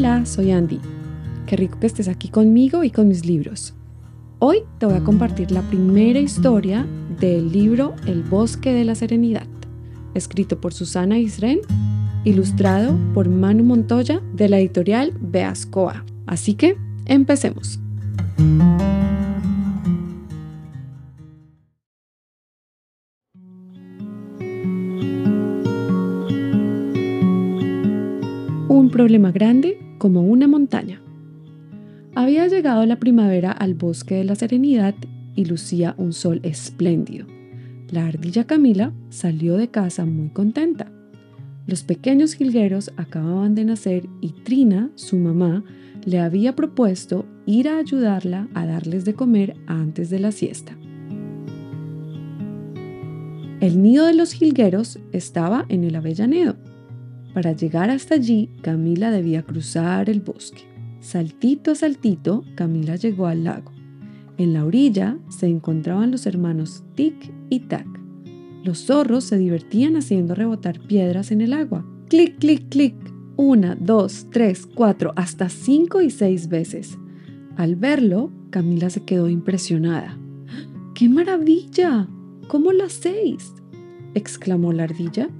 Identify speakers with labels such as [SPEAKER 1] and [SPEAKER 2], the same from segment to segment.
[SPEAKER 1] Hola, soy Andy. Qué rico que estés aquí conmigo y con mis libros. Hoy te voy a compartir la primera historia del libro El bosque de la serenidad, escrito por Susana Isren, ilustrado por Manu Montoya de la editorial Beascoa. Así que, empecemos. Un problema grande como una montaña. Había llegado la primavera al bosque de la Serenidad y lucía un sol espléndido. La ardilla Camila salió de casa muy contenta. Los pequeños jilgueros acababan de nacer y Trina, su mamá, le había propuesto ir a ayudarla a darles de comer antes de la siesta. El nido de los jilgueros estaba en el Avellanero para llegar hasta allí, Camila debía cruzar el bosque. Saltito a saltito, Camila llegó al lago. En la orilla se encontraban los hermanos Tic y Tac. Los zorros se divertían haciendo rebotar piedras en el agua. Clic, clic, clic. Una, dos, tres, cuatro, hasta cinco y seis veces. Al verlo, Camila se quedó impresionada. ¡Qué maravilla! ¿Cómo lo hacéis? exclamó la ardilla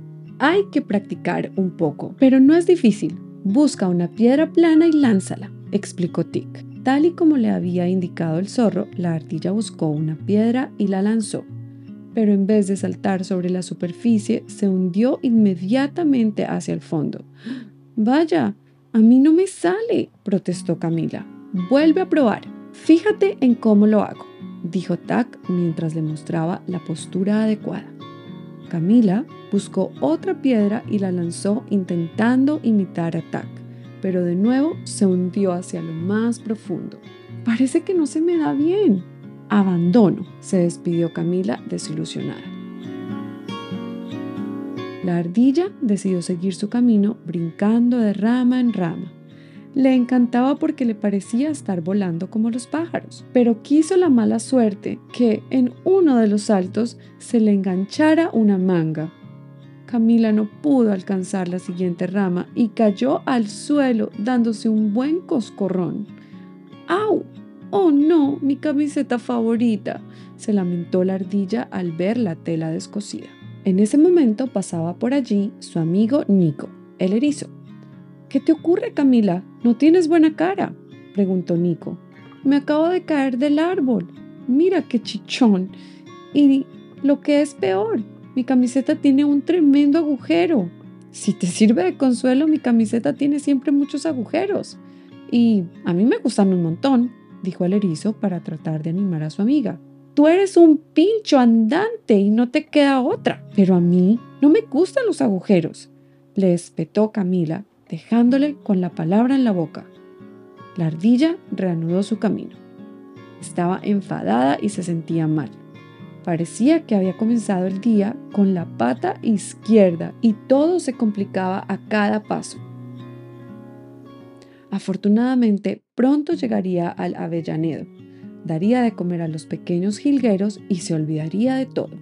[SPEAKER 1] hay que practicar un poco, pero no es difícil. Busca una piedra plana y lánzala, explicó Tic. Tal y como le había indicado el zorro, la ardilla buscó una piedra y la lanzó. Pero en vez de saltar sobre la superficie, se hundió inmediatamente hacia el fondo. Vaya, a mí no me sale, protestó Camila. Vuelve a probar. Fíjate en cómo lo hago, dijo Tac mientras le mostraba la postura adecuada. Camila buscó otra piedra y la lanzó intentando imitar a Tac, pero de nuevo se hundió hacia lo más profundo. Parece que no se me da bien. Abandono, se despidió Camila desilusionada. La ardilla decidió seguir su camino brincando de rama en rama. Le encantaba porque le parecía estar volando como los pájaros, pero quiso la mala suerte que en uno de los saltos se le enganchara una manga. Camila no pudo alcanzar la siguiente rama y cayó al suelo dándose un buen coscorrón. ¡Au! ¡Oh no! Mi camiseta favorita, se lamentó la ardilla al ver la tela descosida. En ese momento pasaba por allí su amigo Nico, el erizo. ¿Qué te ocurre, Camila? ¿No tienes buena cara? preguntó Nico. Me acabo de caer del árbol. Mira qué chichón. Y lo que es peor, mi camiseta tiene un tremendo agujero. Si te sirve de consuelo, mi camiseta tiene siempre muchos agujeros. Y a mí me gustan un montón, dijo el erizo para tratar de animar a su amiga. Tú eres un pincho andante y no te queda otra. Pero a mí no me gustan los agujeros, le espetó Camila dejándole con la palabra en la boca. La ardilla reanudó su camino. Estaba enfadada y se sentía mal. Parecía que había comenzado el día con la pata izquierda y todo se complicaba a cada paso. Afortunadamente, pronto llegaría al Avellanedo, daría de comer a los pequeños jilgueros y se olvidaría de todo.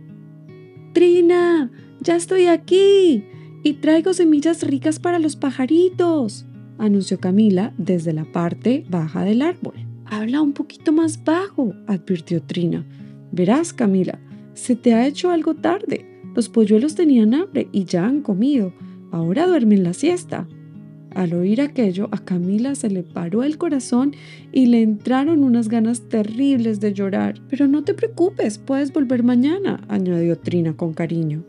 [SPEAKER 1] Trina, ya estoy aquí. Y traigo semillas ricas para los pajaritos, anunció Camila desde la parte baja del árbol. Habla un poquito más bajo, advirtió Trina. Verás, Camila, se te ha hecho algo tarde. Los polluelos tenían hambre y ya han comido. Ahora duermen la siesta. Al oír aquello, a Camila se le paró el corazón y le entraron unas ganas terribles de llorar. Pero no te preocupes, puedes volver mañana, añadió Trina con cariño.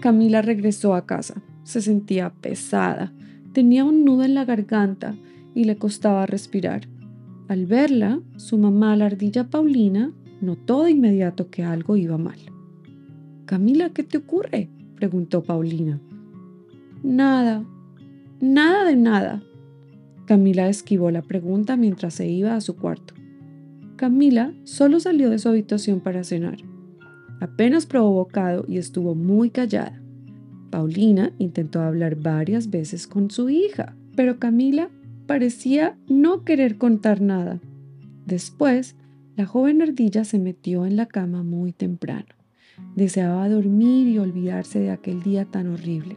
[SPEAKER 1] Camila regresó a casa. Se sentía pesada, tenía un nudo en la garganta y le costaba respirar. Al verla, su mamá, la ardilla Paulina, notó de inmediato que algo iba mal. Camila, ¿qué te ocurre? preguntó Paulina. Nada, nada de nada. Camila esquivó la pregunta mientras se iba a su cuarto. Camila solo salió de su habitación para cenar. Apenas probó bocado y estuvo muy callada. Paulina intentó hablar varias veces con su hija, pero Camila parecía no querer contar nada. Después, la joven ardilla se metió en la cama muy temprano. Deseaba dormir y olvidarse de aquel día tan horrible.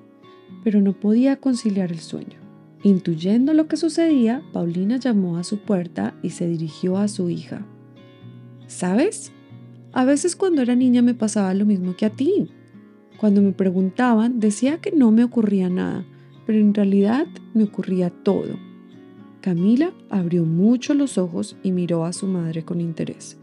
[SPEAKER 1] pero no podía conciliar el sueño. Intuyendo lo que sucedía, Paulina llamó a su puerta y se dirigió a su hija. ¿Sabes? A veces cuando era niña me pasaba lo mismo que a ti. Cuando me preguntaban, decía que no me ocurría nada, pero en realidad me ocurría todo. Camila abrió mucho los ojos y miró a su madre con interés.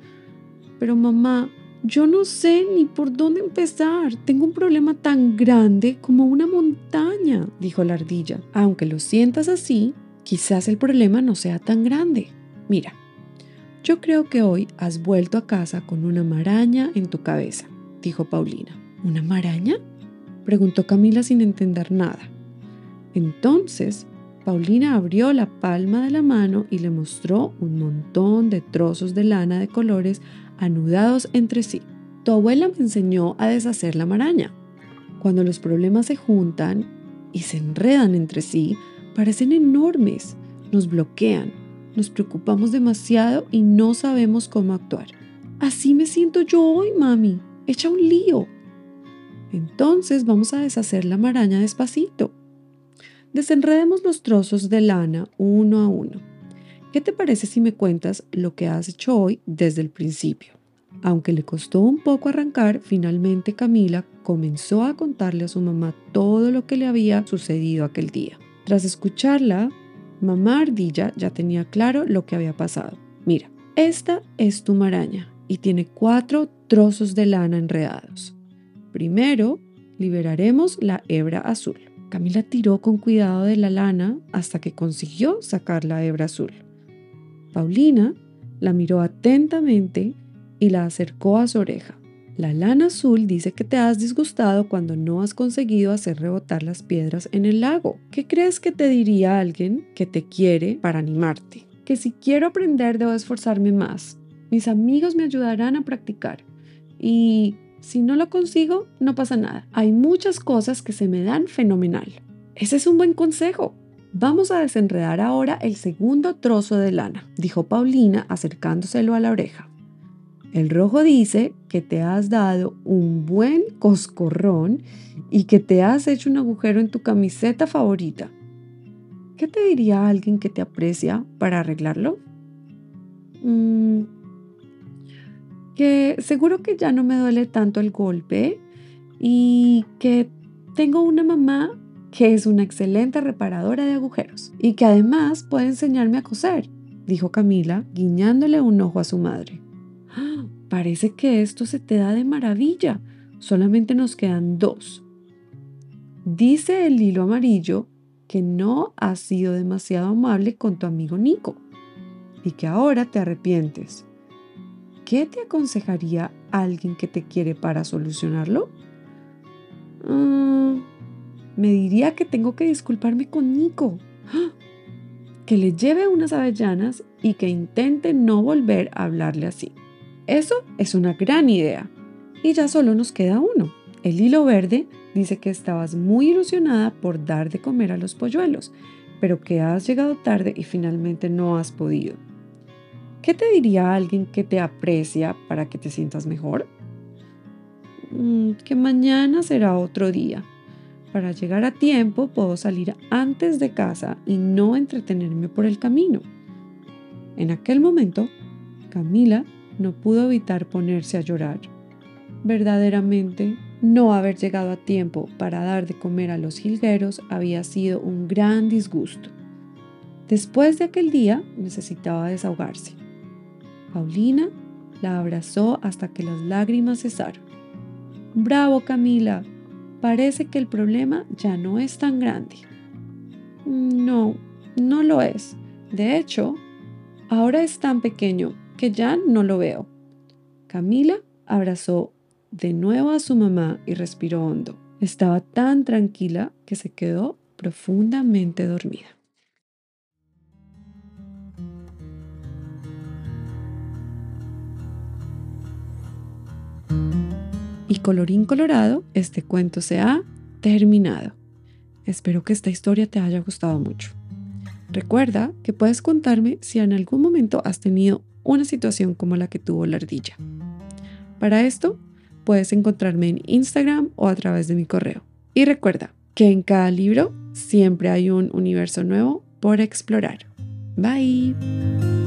[SPEAKER 1] Pero mamá, yo no sé ni por dónde empezar. Tengo un problema tan grande como una montaña, dijo la ardilla. Aunque lo sientas así, quizás el problema no sea tan grande. Mira, yo creo que hoy has vuelto a casa con una maraña en tu cabeza, dijo Paulina. ¿Una maraña? preguntó Camila sin entender nada. Entonces, Paulina abrió la palma de la mano y le mostró un montón de trozos de lana de colores anudados entre sí. Tu abuela me enseñó a deshacer la maraña. Cuando los problemas se juntan y se enredan entre sí, parecen enormes, nos bloquean, nos preocupamos demasiado y no sabemos cómo actuar. Así me siento yo hoy, mami, echa un lío. Entonces vamos a deshacer la maraña despacito. Desenredemos los trozos de lana uno a uno. ¿Qué te parece si me cuentas lo que has hecho hoy desde el principio? Aunque le costó un poco arrancar, finalmente Camila comenzó a contarle a su mamá todo lo que le había sucedido aquel día. Tras escucharla, mamá ardilla ya tenía claro lo que había pasado. Mira, esta es tu maraña y tiene cuatro trozos de lana enredados. Primero, liberaremos la hebra azul. Camila tiró con cuidado de la lana hasta que consiguió sacar la hebra azul. Paulina la miró atentamente y la acercó a su oreja. La lana azul dice que te has disgustado cuando no has conseguido hacer rebotar las piedras en el lago. ¿Qué crees que te diría alguien que te quiere para animarte? Que si quiero aprender debo esforzarme más. Mis amigos me ayudarán a practicar. Y si no lo consigo, no pasa nada. Hay muchas cosas que se me dan fenomenal. Ese es un buen consejo. Vamos a desenredar ahora el segundo trozo de lana, dijo Paulina acercándoselo a la oreja. El rojo dice que te has dado un buen coscorrón y que te has hecho un agujero en tu camiseta favorita. ¿Qué te diría alguien que te aprecia para arreglarlo? Mm, que seguro que ya no me duele tanto el golpe y que tengo una mamá que es una excelente reparadora de agujeros y que además puede enseñarme a coser, dijo Camila, guiñándole un ojo a su madre. ¡Ah! Parece que esto se te da de maravilla. Solamente nos quedan dos. Dice el hilo amarillo que no has sido demasiado amable con tu amigo Nico y que ahora te arrepientes. ¿Qué te aconsejaría alguien que te quiere para solucionarlo? Mm, me diría que tengo que disculparme con Nico, que le lleve unas avellanas y que intente no volver a hablarle así. Eso es una gran idea. Y ya solo nos queda uno. El hilo verde dice que estabas muy ilusionada por dar de comer a los polluelos, pero que has llegado tarde y finalmente no has podido. ¿Qué te diría alguien que te aprecia para que te sientas mejor? Mm, que mañana será otro día para llegar a tiempo puedo salir antes de casa y no entretenerme por el camino. En aquel momento, Camila no pudo evitar ponerse a llorar. Verdaderamente, no haber llegado a tiempo para dar de comer a los jilgueros había sido un gran disgusto. Después de aquel día necesitaba desahogarse. Paulina la abrazó hasta que las lágrimas cesaron. Bravo, Camila, parece que el problema ya no es tan grande. No, no lo es. De hecho, ahora es tan pequeño que ya no lo veo. Camila abrazó de nuevo a su mamá y respiró hondo. Estaba tan tranquila que se quedó profundamente dormida. Y colorín colorado, este cuento se ha terminado. Espero que esta historia te haya gustado mucho. Recuerda que puedes contarme si en algún momento has tenido una situación como la que tuvo la ardilla. Para esto, puedes encontrarme en Instagram o a través de mi correo. Y recuerda que en cada libro siempre hay un universo nuevo por explorar. Bye.